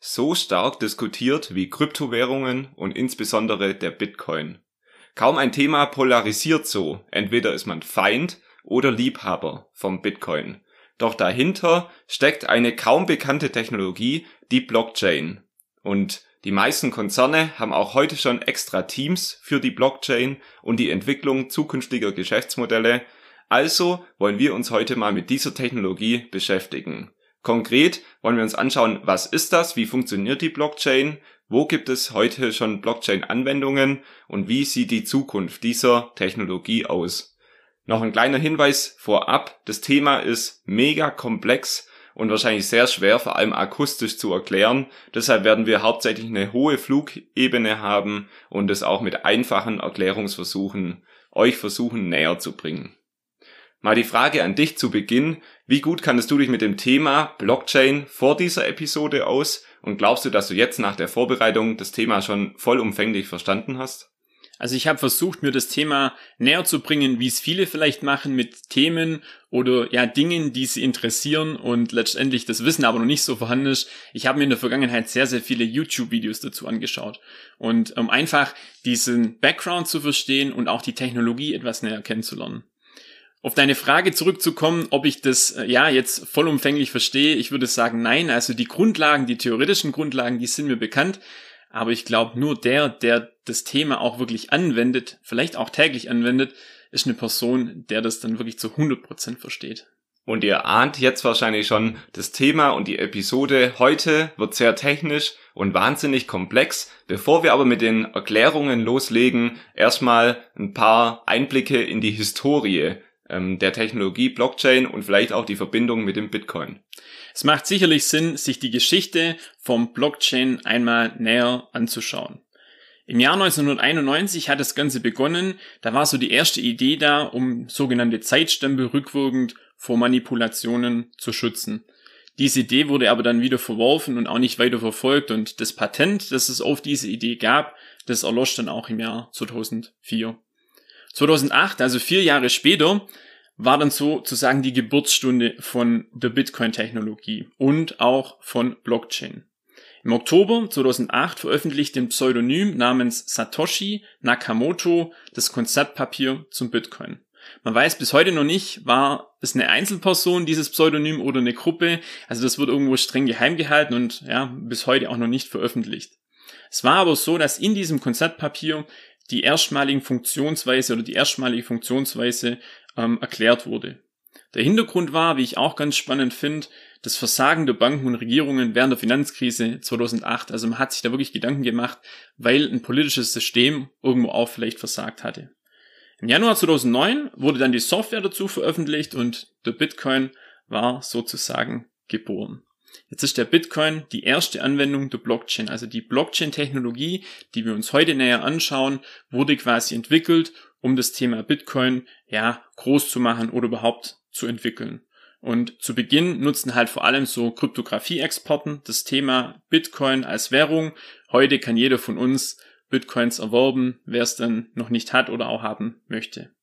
so stark diskutiert wie Kryptowährungen und insbesondere der Bitcoin. Kaum ein Thema polarisiert so, entweder ist man Feind oder Liebhaber vom Bitcoin. Doch dahinter steckt eine kaum bekannte Technologie, die Blockchain. Und die meisten Konzerne haben auch heute schon extra Teams für die Blockchain und die Entwicklung zukünftiger Geschäftsmodelle. Also wollen wir uns heute mal mit dieser Technologie beschäftigen. Konkret wollen wir uns anschauen, was ist das, wie funktioniert die Blockchain, wo gibt es heute schon Blockchain-Anwendungen und wie sieht die Zukunft dieser Technologie aus. Noch ein kleiner Hinweis vorab, das Thema ist mega komplex und wahrscheinlich sehr schwer, vor allem akustisch zu erklären. Deshalb werden wir hauptsächlich eine hohe Flugebene haben und es auch mit einfachen Erklärungsversuchen euch versuchen näher zu bringen. Mal die Frage an dich zu Beginn. Wie gut kannst du dich mit dem Thema Blockchain vor dieser Episode aus? Und glaubst du, dass du jetzt nach der Vorbereitung das Thema schon vollumfänglich verstanden hast? Also ich habe versucht, mir das Thema näher zu bringen, wie es viele vielleicht machen mit Themen oder ja Dingen, die sie interessieren und letztendlich das Wissen aber noch nicht so vorhanden ist. Ich habe mir in der Vergangenheit sehr, sehr viele YouTube-Videos dazu angeschaut. Und um einfach diesen Background zu verstehen und auch die Technologie etwas näher kennenzulernen. Auf deine Frage zurückzukommen, ob ich das äh, ja jetzt vollumfänglich verstehe, ich würde sagen, nein. Also die Grundlagen, die theoretischen Grundlagen, die sind mir bekannt. Aber ich glaube, nur der, der das Thema auch wirklich anwendet, vielleicht auch täglich anwendet, ist eine Person, der das dann wirklich zu 100% versteht. Und ihr ahnt jetzt wahrscheinlich schon, das Thema und die Episode heute wird sehr technisch und wahnsinnig komplex. Bevor wir aber mit den Erklärungen loslegen, erstmal ein paar Einblicke in die Historie ähm, der Technologie Blockchain und vielleicht auch die Verbindung mit dem Bitcoin. Es macht sicherlich Sinn, sich die Geschichte vom Blockchain einmal näher anzuschauen. Im Jahr 1991 hat das Ganze begonnen. Da war so die erste Idee da, um sogenannte Zeitstempel rückwirkend vor Manipulationen zu schützen. Diese Idee wurde aber dann wieder verworfen und auch nicht weiter verfolgt und das Patent, das es auf diese Idee gab, das erlosch dann auch im Jahr 2004. 2008, also vier Jahre später, war dann sozusagen die Geburtsstunde von der Bitcoin-Technologie und auch von Blockchain. Im Oktober 2008 veröffentlichte ein Pseudonym namens Satoshi Nakamoto das Konzeptpapier zum Bitcoin. Man weiß bis heute noch nicht, war es eine Einzelperson, dieses Pseudonym oder eine Gruppe. Also das wird irgendwo streng geheim gehalten und ja, bis heute auch noch nicht veröffentlicht. Es war aber so, dass in diesem Konzeptpapier die erstmaligen Funktionsweise oder die erstmalige Funktionsweise ähm, erklärt wurde. Der Hintergrund war, wie ich auch ganz spannend finde, das Versagen der Banken und Regierungen während der Finanzkrise 2008. Also man hat sich da wirklich Gedanken gemacht, weil ein politisches System irgendwo auch vielleicht versagt hatte. Im Januar 2009 wurde dann die Software dazu veröffentlicht und der Bitcoin war sozusagen geboren. Jetzt ist der Bitcoin die erste Anwendung der Blockchain. Also die Blockchain-Technologie, die wir uns heute näher anschauen, wurde quasi entwickelt, um das Thema Bitcoin ja groß zu machen oder überhaupt zu entwickeln. Und zu Beginn nutzen halt vor allem so Kryptographie-Exporten das Thema Bitcoin als Währung. Heute kann jeder von uns Bitcoins erwerben, wer es dann noch nicht hat oder auch haben möchte.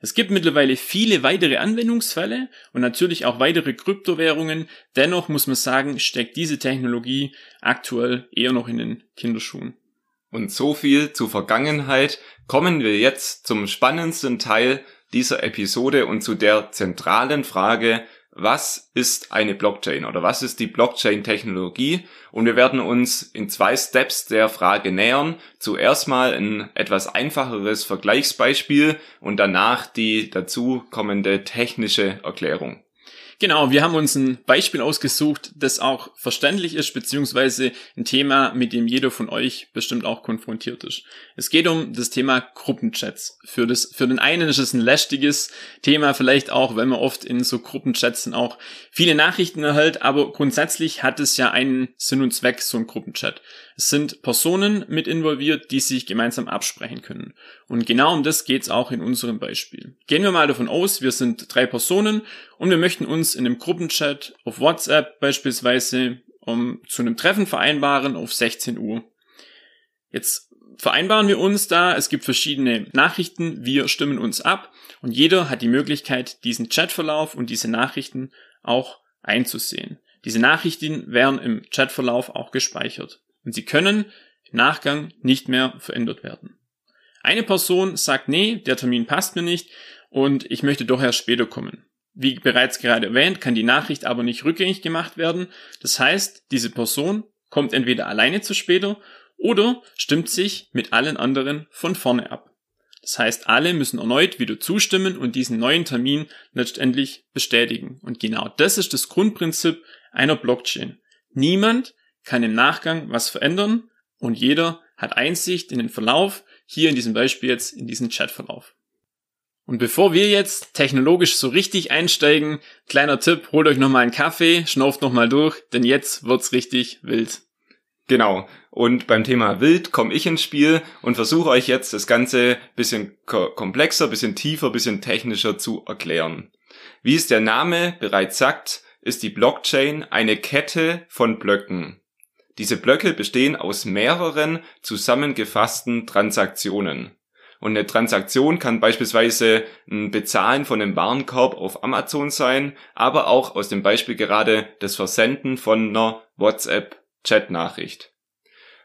Es gibt mittlerweile viele weitere Anwendungsfälle und natürlich auch weitere Kryptowährungen. Dennoch muss man sagen, steckt diese Technologie aktuell eher noch in den Kinderschuhen. Und so viel zur Vergangenheit. Kommen wir jetzt zum spannendsten Teil dieser Episode und zu der zentralen Frage, was ist eine Blockchain oder was ist die Blockchain-Technologie? Und wir werden uns in zwei Steps der Frage nähern. Zuerst mal ein etwas einfacheres Vergleichsbeispiel und danach die dazu kommende technische Erklärung. Genau, wir haben uns ein Beispiel ausgesucht, das auch verständlich ist, beziehungsweise ein Thema, mit dem jeder von euch bestimmt auch konfrontiert ist. Es geht um das Thema Gruppenchats. Für, das, für den einen ist es ein lästiges Thema, vielleicht auch, weil man oft in so Gruppenchats auch viele Nachrichten erhält, aber grundsätzlich hat es ja einen Sinn und Zweck, so ein Gruppenchat. Es sind Personen mit involviert, die sich gemeinsam absprechen können. Und genau um das geht's auch in unserem Beispiel. Gehen wir mal davon aus, wir sind drei Personen und wir möchten uns in einem Gruppenchat auf WhatsApp beispielsweise um zu einem Treffen vereinbaren auf 16 Uhr. Jetzt vereinbaren wir uns da, es gibt verschiedene Nachrichten, wir stimmen uns ab und jeder hat die Möglichkeit, diesen Chatverlauf und diese Nachrichten auch einzusehen. Diese Nachrichten werden im Chatverlauf auch gespeichert und sie können im Nachgang nicht mehr verändert werden. Eine Person sagt, nee, der Termin passt mir nicht und ich möchte doch erst später kommen. Wie bereits gerade erwähnt, kann die Nachricht aber nicht rückgängig gemacht werden. Das heißt, diese Person kommt entweder alleine zu später oder stimmt sich mit allen anderen von vorne ab. Das heißt, alle müssen erneut wieder zustimmen und diesen neuen Termin letztendlich bestätigen. Und genau das ist das Grundprinzip einer Blockchain. Niemand kann im Nachgang was verändern und jeder hat Einsicht in den Verlauf, hier in diesem Beispiel jetzt in diesen Chatverlauf. Und bevor wir jetzt technologisch so richtig einsteigen, kleiner Tipp, holt euch nochmal einen Kaffee, schnauft nochmal durch, denn jetzt wird's richtig wild. Genau. Und beim Thema Wild komme ich ins Spiel und versuche euch jetzt das Ganze bisschen komplexer, bisschen tiefer, bisschen technischer zu erklären. Wie es der Name bereits sagt, ist die Blockchain eine Kette von Blöcken. Diese Blöcke bestehen aus mehreren zusammengefassten Transaktionen. Und eine Transaktion kann beispielsweise ein Bezahlen von einem Warenkorb auf Amazon sein, aber auch aus dem Beispiel gerade das Versenden von einer WhatsApp-Chat-Nachricht.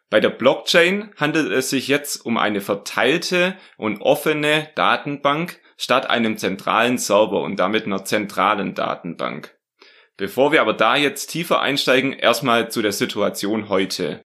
Bei der Blockchain handelt es sich jetzt um eine verteilte und offene Datenbank statt einem zentralen Server und damit einer zentralen Datenbank. Bevor wir aber da jetzt tiefer einsteigen, erstmal zu der Situation heute.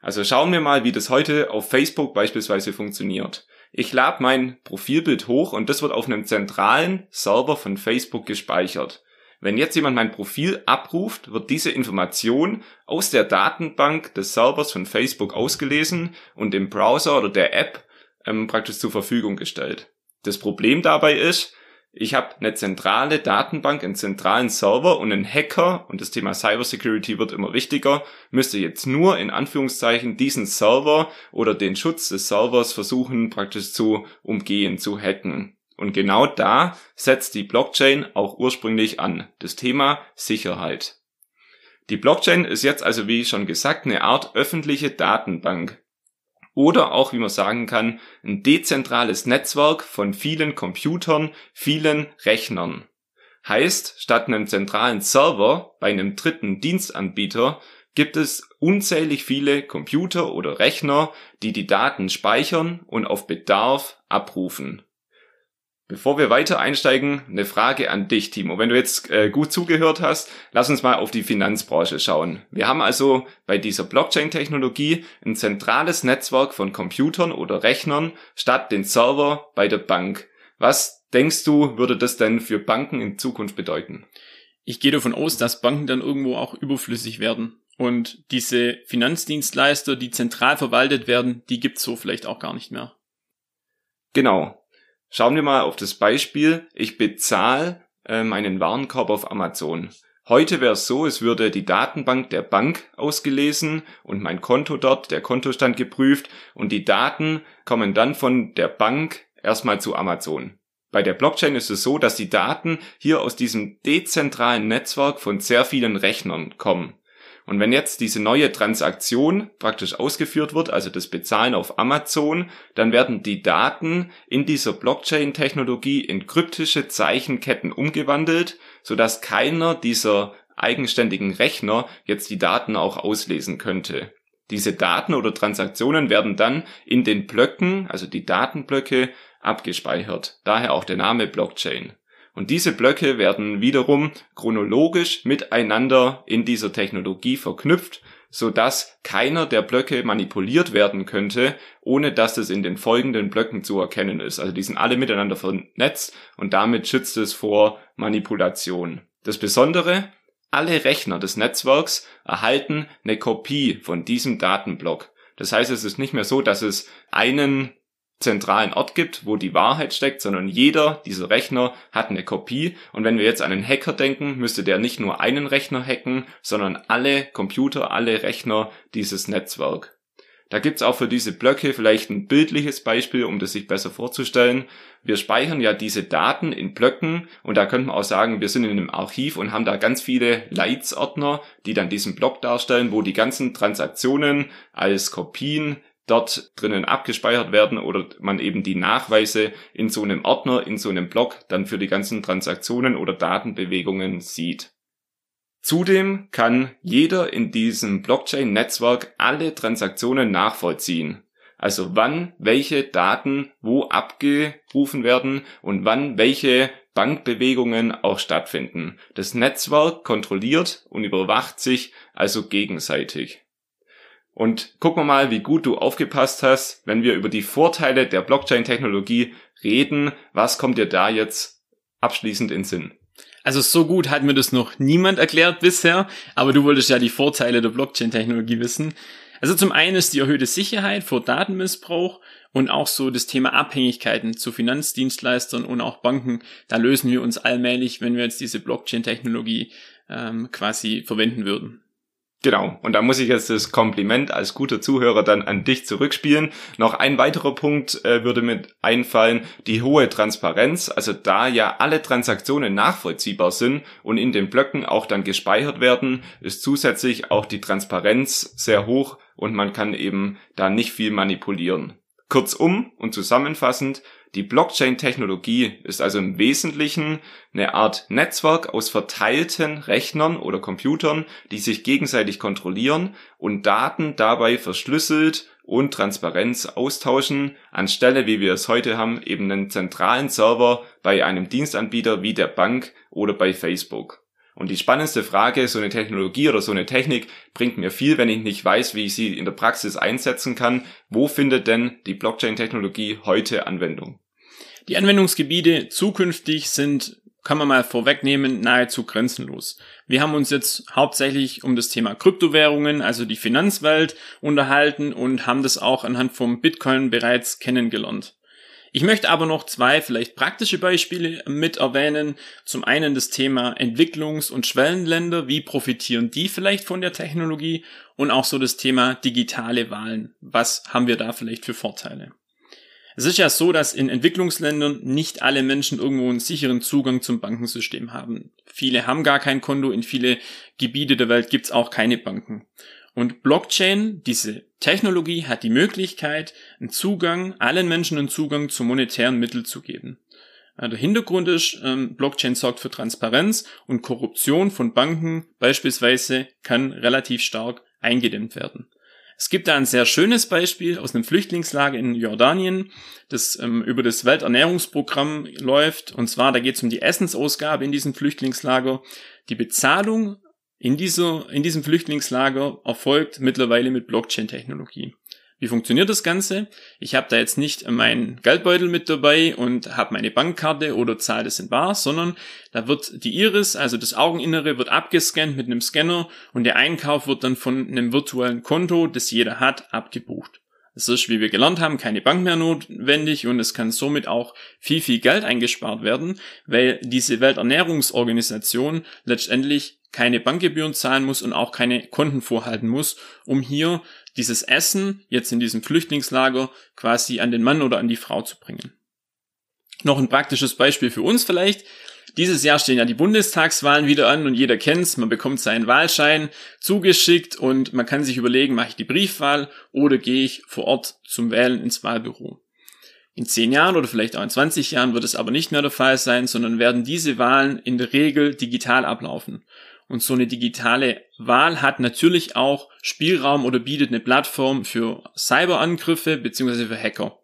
Also schauen wir mal, wie das heute auf Facebook beispielsweise funktioniert. Ich lade mein Profilbild hoch und das wird auf einem zentralen Server von Facebook gespeichert. Wenn jetzt jemand mein Profil abruft, wird diese Information aus der Datenbank des Servers von Facebook ausgelesen und im Browser oder der App ähm, praktisch zur Verfügung gestellt. Das Problem dabei ist, ich habe eine zentrale Datenbank, einen zentralen Server und ein Hacker, und das Thema Cybersecurity wird immer wichtiger, müsste jetzt nur in Anführungszeichen diesen Server oder den Schutz des Servers versuchen praktisch zu umgehen, zu hacken. Und genau da setzt die Blockchain auch ursprünglich an, das Thema Sicherheit. Die Blockchain ist jetzt also, wie schon gesagt, eine Art öffentliche Datenbank oder auch, wie man sagen kann, ein dezentrales Netzwerk von vielen Computern, vielen Rechnern. Heißt, statt einem zentralen Server bei einem dritten Dienstanbieter gibt es unzählig viele Computer oder Rechner, die die Daten speichern und auf Bedarf abrufen. Bevor wir weiter einsteigen, eine Frage an dich, Timo. Wenn du jetzt äh, gut zugehört hast, lass uns mal auf die Finanzbranche schauen. Wir haben also bei dieser Blockchain-Technologie ein zentrales Netzwerk von Computern oder Rechnern statt den Server bei der Bank. Was denkst du, würde das denn für Banken in Zukunft bedeuten? Ich gehe davon aus, dass Banken dann irgendwo auch überflüssig werden. Und diese Finanzdienstleister, die zentral verwaltet werden, die gibt's so vielleicht auch gar nicht mehr. Genau. Schauen wir mal auf das Beispiel. Ich bezahle äh, meinen Warenkorb auf Amazon. Heute wäre es so, es würde die Datenbank der Bank ausgelesen und mein Konto dort, der Kontostand geprüft und die Daten kommen dann von der Bank erstmal zu Amazon. Bei der Blockchain ist es so, dass die Daten hier aus diesem dezentralen Netzwerk von sehr vielen Rechnern kommen. Und wenn jetzt diese neue Transaktion praktisch ausgeführt wird, also das Bezahlen auf Amazon, dann werden die Daten in dieser Blockchain-Technologie in kryptische Zeichenketten umgewandelt, sodass keiner dieser eigenständigen Rechner jetzt die Daten auch auslesen könnte. Diese Daten oder Transaktionen werden dann in den Blöcken, also die Datenblöcke, abgespeichert. Daher auch der Name Blockchain. Und diese Blöcke werden wiederum chronologisch miteinander in dieser Technologie verknüpft, so dass keiner der Blöcke manipuliert werden könnte, ohne dass es in den folgenden Blöcken zu erkennen ist. Also die sind alle miteinander vernetzt und damit schützt es vor Manipulation. Das Besondere, alle Rechner des Netzwerks erhalten eine Kopie von diesem Datenblock. Das heißt, es ist nicht mehr so, dass es einen zentralen Ort gibt, wo die Wahrheit steckt, sondern jeder dieser Rechner hat eine Kopie. Und wenn wir jetzt an einen Hacker denken, müsste der nicht nur einen Rechner hacken, sondern alle Computer, alle Rechner dieses Netzwerk. Da gibt's auch für diese Blöcke vielleicht ein bildliches Beispiel, um das sich besser vorzustellen. Wir speichern ja diese Daten in Blöcken und da könnte man auch sagen, wir sind in einem Archiv und haben da ganz viele Leitsordner, die dann diesen Block darstellen, wo die ganzen Transaktionen als Kopien dort drinnen abgespeichert werden oder man eben die Nachweise in so einem Ordner, in so einem Block dann für die ganzen Transaktionen oder Datenbewegungen sieht. Zudem kann jeder in diesem Blockchain-Netzwerk alle Transaktionen nachvollziehen. Also wann welche Daten wo abgerufen werden und wann welche Bankbewegungen auch stattfinden. Das Netzwerk kontrolliert und überwacht sich also gegenseitig. Und gucken wir mal, wie gut du aufgepasst hast, wenn wir über die Vorteile der Blockchain-Technologie reden. Was kommt dir da jetzt abschließend in Sinn? Also so gut hat mir das noch niemand erklärt bisher, aber du wolltest ja die Vorteile der Blockchain-Technologie wissen. Also zum einen ist die erhöhte Sicherheit vor Datenmissbrauch und auch so das Thema Abhängigkeiten zu Finanzdienstleistern und auch Banken. Da lösen wir uns allmählich, wenn wir jetzt diese Blockchain-Technologie ähm, quasi verwenden würden. Genau, und da muss ich jetzt das Kompliment als guter Zuhörer dann an dich zurückspielen. Noch ein weiterer Punkt äh, würde mir einfallen, die hohe Transparenz, also da ja alle Transaktionen nachvollziehbar sind und in den Blöcken auch dann gespeichert werden, ist zusätzlich auch die Transparenz sehr hoch und man kann eben da nicht viel manipulieren. Kurzum und zusammenfassend, die Blockchain-Technologie ist also im Wesentlichen eine Art Netzwerk aus verteilten Rechnern oder Computern, die sich gegenseitig kontrollieren und Daten dabei verschlüsselt und Transparenz austauschen, anstelle, wie wir es heute haben, eben einen zentralen Server bei einem Dienstanbieter wie der Bank oder bei Facebook. Und die spannendste Frage, so eine Technologie oder so eine Technik bringt mir viel, wenn ich nicht weiß, wie ich sie in der Praxis einsetzen kann. Wo findet denn die Blockchain-Technologie heute Anwendung? Die Anwendungsgebiete zukünftig sind, kann man mal vorwegnehmen, nahezu grenzenlos. Wir haben uns jetzt hauptsächlich um das Thema Kryptowährungen, also die Finanzwelt, unterhalten und haben das auch anhand vom Bitcoin bereits kennengelernt. Ich möchte aber noch zwei vielleicht praktische Beispiele mit erwähnen. Zum einen das Thema Entwicklungs- und Schwellenländer. Wie profitieren die vielleicht von der Technologie? Und auch so das Thema digitale Wahlen. Was haben wir da vielleicht für Vorteile? Es ist ja so, dass in Entwicklungsländern nicht alle Menschen irgendwo einen sicheren Zugang zum Bankensystem haben. Viele haben gar kein Konto, in viele Gebiete der Welt gibt es auch keine Banken. Und Blockchain, diese Technologie, hat die Möglichkeit, einen Zugang, allen Menschen einen Zugang zu monetären Mitteln zu geben. Der Hintergrund ist, ähm, Blockchain sorgt für Transparenz und Korruption von Banken beispielsweise kann relativ stark eingedämmt werden. Es gibt da ein sehr schönes Beispiel aus einem Flüchtlingslager in Jordanien, das ähm, über das Welternährungsprogramm läuft. Und zwar, da geht es um die Essensausgabe in diesem Flüchtlingslager. Die Bezahlung in, dieser, in diesem Flüchtlingslager erfolgt mittlerweile mit Blockchain-Technologie. Wie funktioniert das Ganze? Ich habe da jetzt nicht meinen Geldbeutel mit dabei und habe meine Bankkarte oder zahle das in Bar, sondern da wird die Iris, also das Augeninnere, wird abgescannt mit einem Scanner und der Einkauf wird dann von einem virtuellen Konto, das jeder hat, abgebucht. Es ist, wie wir gelernt haben, keine Bank mehr notwendig und es kann somit auch viel, viel Geld eingespart werden, weil diese Welternährungsorganisation letztendlich keine Bankgebühren zahlen muss und auch keine Konten vorhalten muss, um hier dieses Essen jetzt in diesem Flüchtlingslager quasi an den Mann oder an die Frau zu bringen. Noch ein praktisches Beispiel für uns vielleicht. Dieses Jahr stehen ja die Bundestagswahlen wieder an und jeder kennt's. Man bekommt seinen Wahlschein zugeschickt und man kann sich überlegen, mache ich die Briefwahl oder gehe ich vor Ort zum Wählen ins Wahlbüro. In zehn Jahren oder vielleicht auch in 20 Jahren wird es aber nicht mehr der Fall sein, sondern werden diese Wahlen in der Regel digital ablaufen. Und so eine digitale Wahl hat natürlich auch Spielraum oder bietet eine Plattform für Cyberangriffe beziehungsweise für Hacker.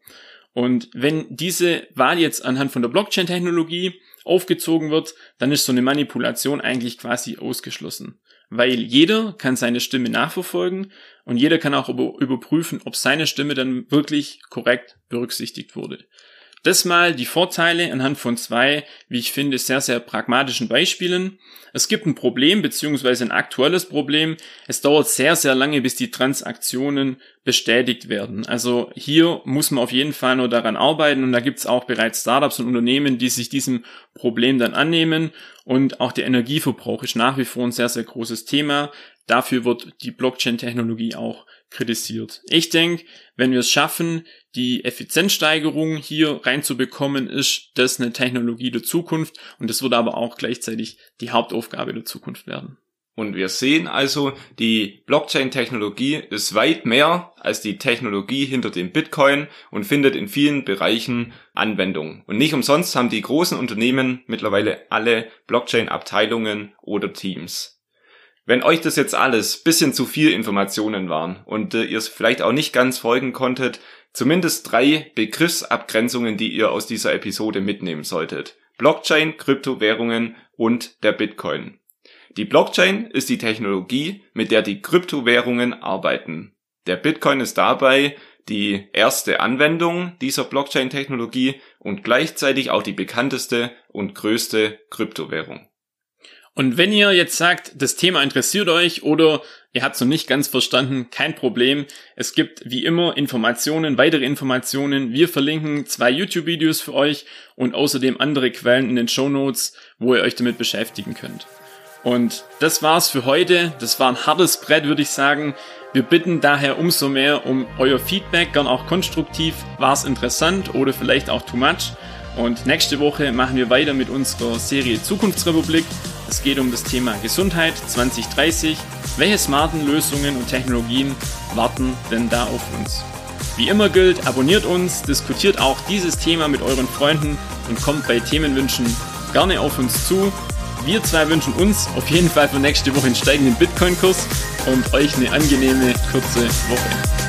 Und wenn diese Wahl jetzt anhand von der Blockchain-Technologie aufgezogen wird, dann ist so eine Manipulation eigentlich quasi ausgeschlossen. Weil jeder kann seine Stimme nachverfolgen und jeder kann auch überprüfen, ob seine Stimme dann wirklich korrekt berücksichtigt wurde. Das mal die Vorteile anhand von zwei, wie ich finde, sehr, sehr pragmatischen Beispielen. Es gibt ein Problem beziehungsweise ein aktuelles Problem. Es dauert sehr, sehr lange, bis die Transaktionen bestätigt werden. Also hier muss man auf jeden Fall nur daran arbeiten und da gibt es auch bereits Startups und Unternehmen, die sich diesem Problem dann annehmen und auch der Energieverbrauch ist nach wie vor ein sehr, sehr großes Thema. Dafür wird die Blockchain-Technologie auch kritisiert. Ich denke, wenn wir es schaffen, die Effizienzsteigerung hier reinzubekommen, ist das eine Technologie der Zukunft und das wird aber auch gleichzeitig die Hauptaufgabe der Zukunft werden. Und wir sehen also, die Blockchain-Technologie ist weit mehr als die Technologie hinter dem Bitcoin und findet in vielen Bereichen Anwendung. Und nicht umsonst haben die großen Unternehmen mittlerweile alle Blockchain-Abteilungen oder Teams. Wenn euch das jetzt alles bisschen zu viel Informationen waren und äh, ihr es vielleicht auch nicht ganz folgen konntet, zumindest drei Begriffsabgrenzungen, die ihr aus dieser Episode mitnehmen solltet. Blockchain, Kryptowährungen und der Bitcoin. Die Blockchain ist die Technologie, mit der die Kryptowährungen arbeiten. Der Bitcoin ist dabei die erste Anwendung dieser Blockchain-Technologie und gleichzeitig auch die bekannteste und größte Kryptowährung. Und wenn ihr jetzt sagt, das Thema interessiert euch oder ihr habt es noch nicht ganz verstanden, kein Problem. Es gibt wie immer Informationen, weitere Informationen. Wir verlinken zwei YouTube-Videos für euch und außerdem andere Quellen in den Show Notes, wo ihr euch damit beschäftigen könnt. Und das war's für heute. Das war ein hartes Brett, würde ich sagen. Wir bitten daher umso mehr um euer Feedback, gern auch konstruktiv. War es interessant oder vielleicht auch too much? Und nächste Woche machen wir weiter mit unserer Serie Zukunftsrepublik. Es geht um das Thema Gesundheit 2030. Welche smarten Lösungen und Technologien warten denn da auf uns? Wie immer gilt, abonniert uns, diskutiert auch dieses Thema mit euren Freunden und kommt bei Themenwünschen gerne auf uns zu. Wir zwei wünschen uns auf jeden Fall für nächste Woche einen steigenden Bitcoin-Kurs und euch eine angenehme kurze Woche.